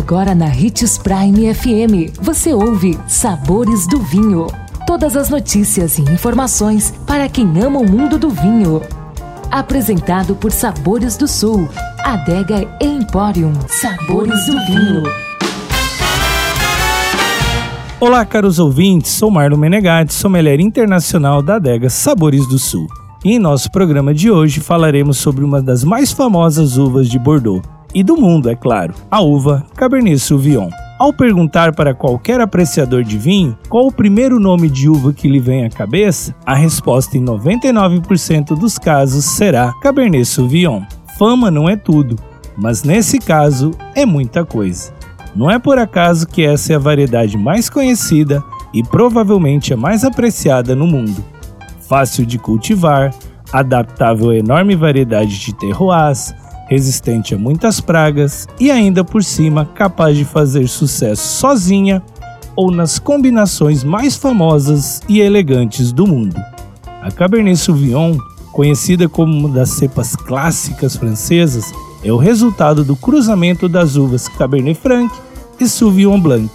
Agora na Ritz Prime FM, você ouve Sabores do Vinho. Todas as notícias e informações para quem ama o mundo do vinho. Apresentado por Sabores do Sul, Adega Emporium. Sabores do Vinho. Olá, caros ouvintes. Sou Marlon Menegatti, sommelier internacional da Adega Sabores do Sul. E em nosso programa de hoje falaremos sobre uma das mais famosas uvas de Bordeaux, e do mundo, é claro, a uva Cabernet Sauvignon. Ao perguntar para qualquer apreciador de vinho qual o primeiro nome de uva que lhe vem à cabeça, a resposta em 99% dos casos será Cabernet Sauvignon. Fama não é tudo, mas nesse caso é muita coisa. Não é por acaso que essa é a variedade mais conhecida e provavelmente a mais apreciada no mundo. Fácil de cultivar, adaptável a enorme variedade de terroirs, resistente a muitas pragas e ainda por cima capaz de fazer sucesso sozinha ou nas combinações mais famosas e elegantes do mundo. A Cabernet Sauvignon, conhecida como uma das cepas clássicas francesas, é o resultado do cruzamento das uvas Cabernet Franc e Sauvignon Blanc,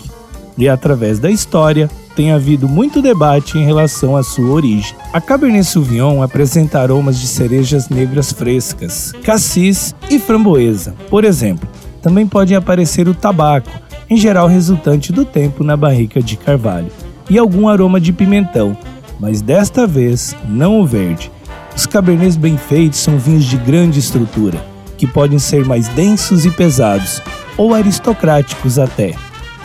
e através da história tem havido muito debate em relação à sua origem. A Cabernet Sauvignon apresenta aromas de cerejas negras frescas, cassis e framboesa, por exemplo. Também pode aparecer o tabaco, em geral resultante do tempo na barrica de carvalho, e algum aroma de pimentão, mas desta vez não o verde. Os cabernets bem feitos são vinhos de grande estrutura, que podem ser mais densos e pesados, ou aristocráticos até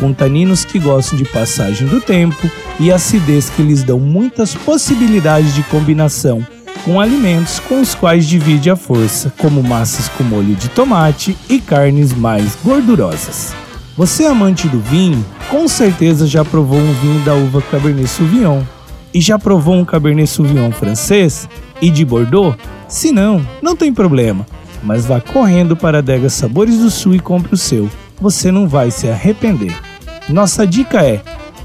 com taninos que gostam de passagem do tempo e acidez que lhes dão muitas possibilidades de combinação com alimentos com os quais divide a força, como massas com molho de tomate e carnes mais gordurosas. Você amante do vinho, com certeza já provou um vinho da uva Cabernet Sauvignon. E já provou um Cabernet Sauvignon francês e de Bordeaux? Se não, não tem problema, mas vá correndo para a Adega Sabores do Sul e compre o seu. Você não vai se arrepender. Nossa dica é: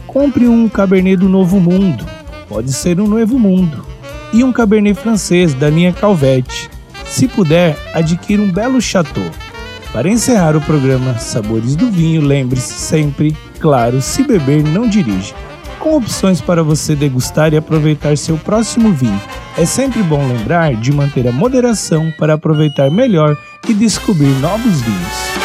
compre um Cabernet do Novo Mundo, pode ser um Novo Mundo, e um Cabernet francês da linha Calvete. Se puder, adquira um belo chateau. Para encerrar o programa Sabores do Vinho, lembre-se sempre, claro, se beber não dirige. Com opções para você degustar e aproveitar seu próximo vinho. É sempre bom lembrar de manter a moderação para aproveitar melhor e descobrir novos vinhos.